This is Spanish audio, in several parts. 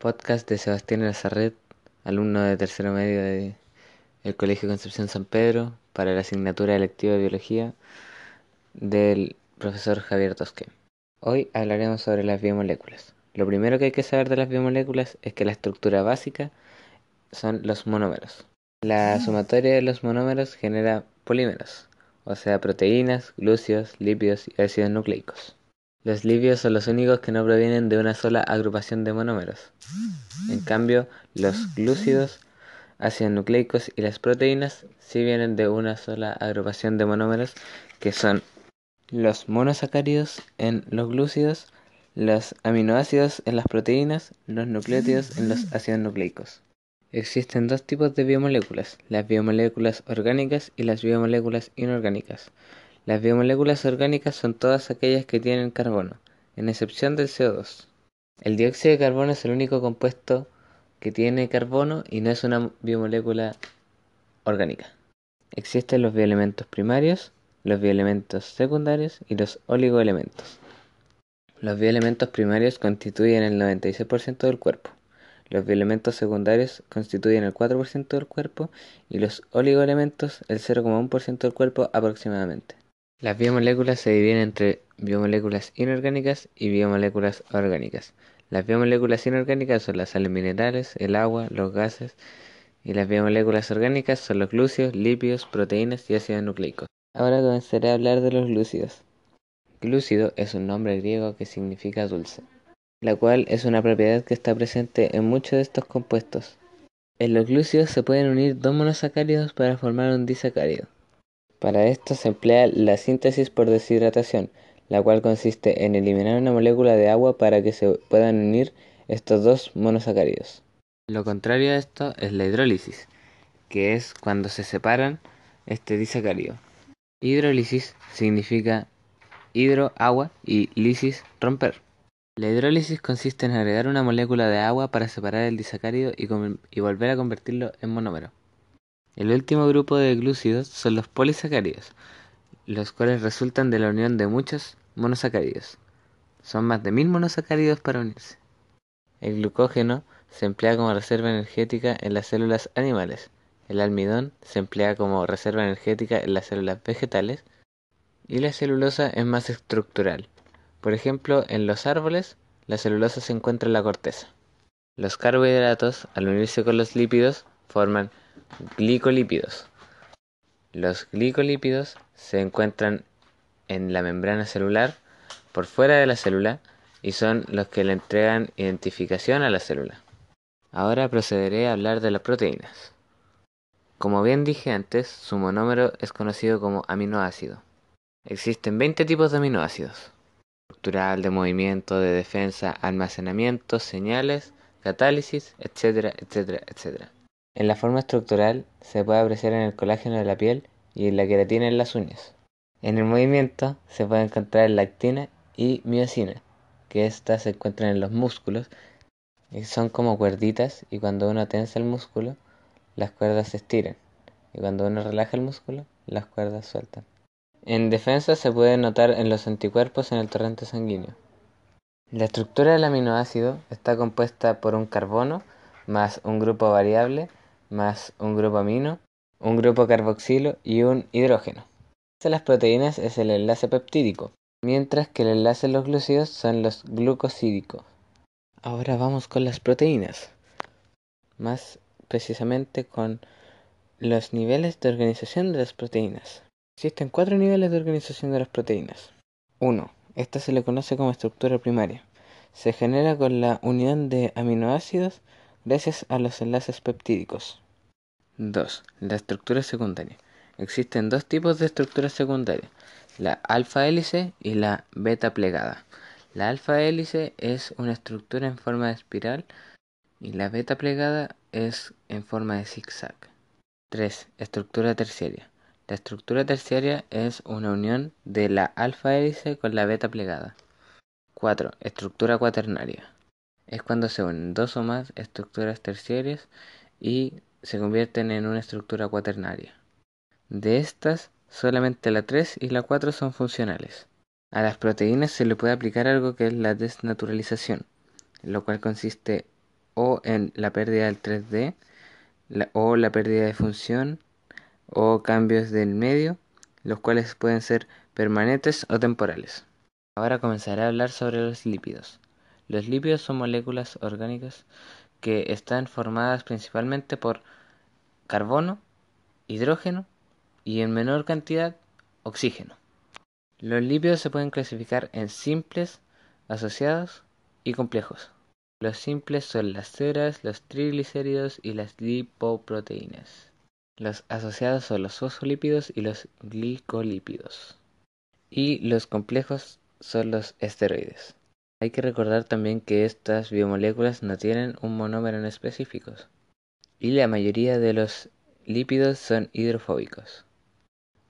podcast de Sebastián Elazarret, alumno de tercero medio del Colegio Concepción San Pedro, para la asignatura electiva de Biología del profesor Javier Tosque. Hoy hablaremos sobre las biomoléculas. Lo primero que hay que saber de las biomoléculas es que la estructura básica son los monómeros. La sumatoria de los monómeros genera polímeros, o sea, proteínas, glúcidos, lípidos y ácidos nucleicos. Los lípidos son los únicos que no provienen de una sola agrupación de monómeros. En cambio, los glúcidos, ácidos nucleicos y las proteínas sí vienen de una sola agrupación de monómeros que son los monosacáridos en los glúcidos, los aminoácidos en las proteínas, los nucleótidos en los ácidos nucleicos. Existen dos tipos de biomoléculas, las biomoléculas orgánicas y las biomoléculas inorgánicas. Las biomoléculas orgánicas son todas aquellas que tienen carbono, en excepción del CO2. El dióxido de carbono es el único compuesto que tiene carbono y no es una biomolécula orgánica. Existen los bioelementos primarios, los bioelementos secundarios y los oligoelementos. Los bioelementos primarios constituyen el 96% del cuerpo. Los bioelementos secundarios constituyen el 4% del cuerpo y los oligoelementos el 0,1% del cuerpo aproximadamente. Las biomoléculas se dividen entre biomoléculas inorgánicas y biomoléculas orgánicas. Las biomoléculas inorgánicas son las sales minerales, el agua, los gases, y las biomoléculas orgánicas son los glúcidos, lípidos, proteínas y ácidos nucleicos. Ahora comenzaré a hablar de los glúcidos. Glúcido es un nombre griego que significa dulce la cual es una propiedad que está presente en muchos de estos compuestos. En los glúcidos se pueden unir dos monosacáridos para formar un disacárido. Para esto se emplea la síntesis por deshidratación, la cual consiste en eliminar una molécula de agua para que se puedan unir estos dos monosacáridos. Lo contrario a esto es la hidrólisis, que es cuando se separan este disacárido. Hidrólisis significa hidro, agua y lisis, romper. La hidrólisis consiste en agregar una molécula de agua para separar el disacárido y, volver a convertirlo en monómero. El último grupo de glúcidos son los polisacáridos, los cuales resultan de la unión de muchos monosacáridos. Son más de mil monosacáridos para unirse. El glucógeno se emplea como reserva energética en las células animales. El almidón se emplea como reserva energética en las células vegetales. Y la celulosa es más estructural. Por ejemplo, en los árboles, la celulosa se encuentra en la corteza. Los carbohidratos, al unirse con los lípidos, forman glicolípidos. Los glicolípidos se encuentran en la membrana celular, por fuera de la célula, y son los que le entregan identificación a la célula. Ahora procederé a hablar de las proteínas. Como bien dije antes, su monómero es conocido como aminoácido. Existen 20 tipos de aminoácidos estructural, de movimiento, de defensa, almacenamiento, señales, catálisis, etcétera, etcétera, etcétera. En la forma estructural se puede apreciar en el colágeno de la piel y en la queratina en las uñas. En el movimiento se puede encontrar lactina y miocina, que estas se encuentran en los músculos y son como cuerditas y cuando uno tensa el músculo, las cuerdas se estiran y cuando uno relaja el músculo, las cuerdas sueltan. En defensa se puede notar en los anticuerpos en el torrente sanguíneo. La estructura del aminoácido está compuesta por un carbono más un grupo variable más un grupo amino, un grupo carboxilo y un hidrógeno. De las proteínas es el enlace peptídico, mientras que el enlace en los glúcidos son los glucosídicos. Ahora vamos con las proteínas, más precisamente con los niveles de organización de las proteínas. Existen cuatro niveles de organización de las proteínas. 1. Esta se le conoce como estructura primaria. Se genera con la unión de aminoácidos gracias a los enlaces peptídicos. 2. La estructura secundaria. Existen dos tipos de estructura secundaria, la alfa hélice y la beta plegada. La alfa hélice es una estructura en forma de espiral y la beta plegada es en forma de zigzag. 3. Estructura terciaria. La estructura terciaria es una unión de la alfa hélice con la beta plegada. 4. Estructura cuaternaria. Es cuando se unen dos o más estructuras terciarias y se convierten en una estructura cuaternaria. De estas, solamente la 3 y la 4 son funcionales. A las proteínas se le puede aplicar algo que es la desnaturalización, lo cual consiste o en la pérdida del 3D o la pérdida de función o cambios del medio, los cuales pueden ser permanentes o temporales. Ahora comenzaré a hablar sobre los lípidos. Los lípidos son moléculas orgánicas que están formadas principalmente por carbono, hidrógeno y en menor cantidad oxígeno. Los lípidos se pueden clasificar en simples, asociados y complejos. Los simples son las ceras, los triglicéridos y las lipoproteínas. Los asociados son los fosfolípidos y los glicolípidos. Y los complejos son los esteroides. Hay que recordar también que estas biomoléculas no tienen un monómero en específicos. Y la mayoría de los lípidos son hidrofóbicos.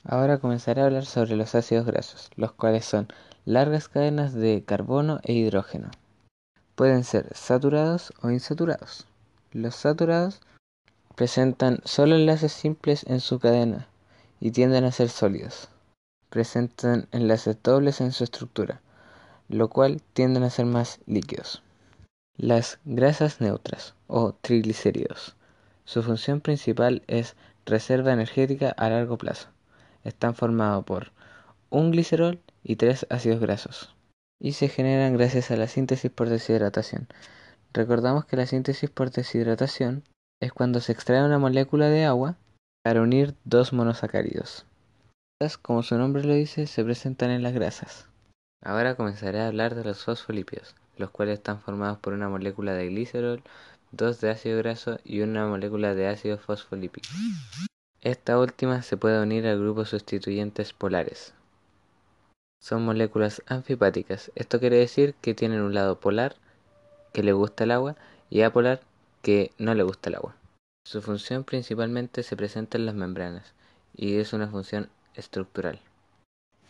Ahora comenzaré a hablar sobre los ácidos grasos, los cuales son largas cadenas de carbono e hidrógeno. Pueden ser saturados o insaturados. Los saturados presentan solo enlaces simples en su cadena y tienden a ser sólidos. Presentan enlaces dobles en su estructura, lo cual tienden a ser más líquidos. Las grasas neutras o triglicéridos. Su función principal es reserva energética a largo plazo están formados por un glicerol y tres ácidos grasos y se generan gracias a la síntesis por deshidratación. Recordamos que la síntesis por deshidratación es cuando se extrae una molécula de agua para unir dos monosacáridos. Como su nombre lo dice, se presentan en las grasas. Ahora comenzaré a hablar de los fosfolípidos, los cuales están formados por una molécula de glicerol, dos de ácido graso y una molécula de ácido fosfolípido. Esta última se puede unir al grupo sustituyentes polares. Son moléculas anfipáticas. Esto quiere decir que tienen un lado polar que le gusta el agua y apolar que no le gusta el agua. Su función principalmente se presenta en las membranas y es una función estructural.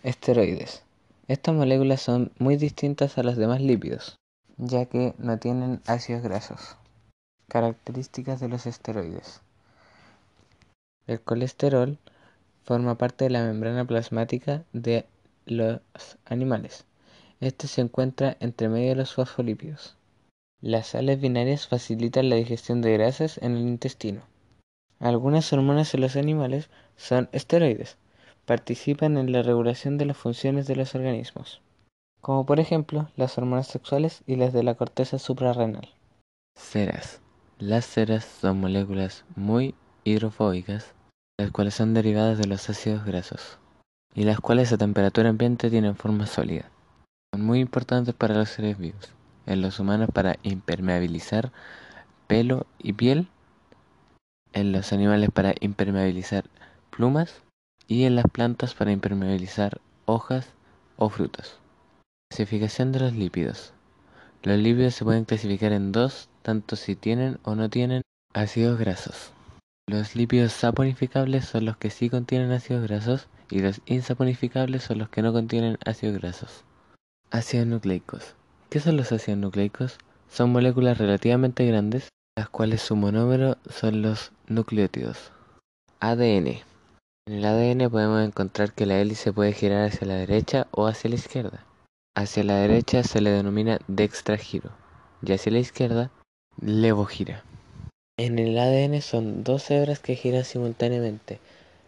Esteroides. Estas moléculas son muy distintas a los demás lípidos, ya que no tienen ácidos grasos. Características de los esteroides. El colesterol forma parte de la membrana plasmática de los animales. Este se encuentra entre medio de los fosfolípidos. Las sales binarias facilitan la digestión de grasas en el intestino. Algunas hormonas en los animales son esteroides. Participan en la regulación de las funciones de los organismos, como por ejemplo las hormonas sexuales y las de la corteza suprarrenal. Ceras. Las ceras son moléculas muy hidrofóbicas las cuales son derivadas de los ácidos grasos, y las cuales a temperatura ambiente tienen forma sólida. Son muy importantes para los seres vivos, en los humanos para impermeabilizar pelo y piel, en los animales para impermeabilizar plumas y en las plantas para impermeabilizar hojas o frutos. Clasificación de los lípidos. Los lípidos se pueden clasificar en dos, tanto si tienen o no tienen ácidos grasos. Los lípidos saponificables son los que sí contienen ácidos grasos y los insaponificables son los que no contienen ácidos grasos. Ácidos nucleicos. ¿Qué son los ácidos nucleicos? Son moléculas relativamente grandes, las cuales su monómero son los nucleótidos. ADN. En el ADN podemos encontrar que la hélice puede girar hacia la derecha o hacia la izquierda. Hacia la derecha se le denomina dextragiro y hacia la izquierda levogira. En el ADN son dos hebras que giran simultáneamente,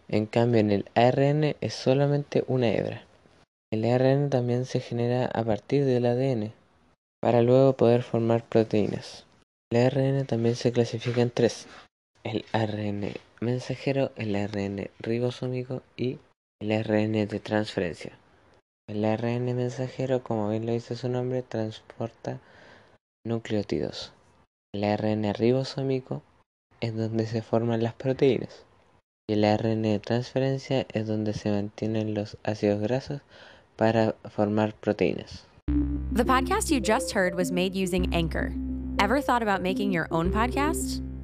en cambio en el ARN es solamente una hebra. El ARN también se genera a partir del ADN, para luego poder formar proteínas. El ARN también se clasifica en tres, el ARN mensajero, el ARN ribosómico y el ARN de transferencia. El ARN mensajero, como bien lo dice su nombre, transporta nucleótidos. El ARN ribosómico es donde se forman las proteínas. Y el ARN de transferencia es donde se mantienen los ácidos grasos para formar proteínas. The podcast you just heard was made using Anchor. Ever thought about making your own podcast?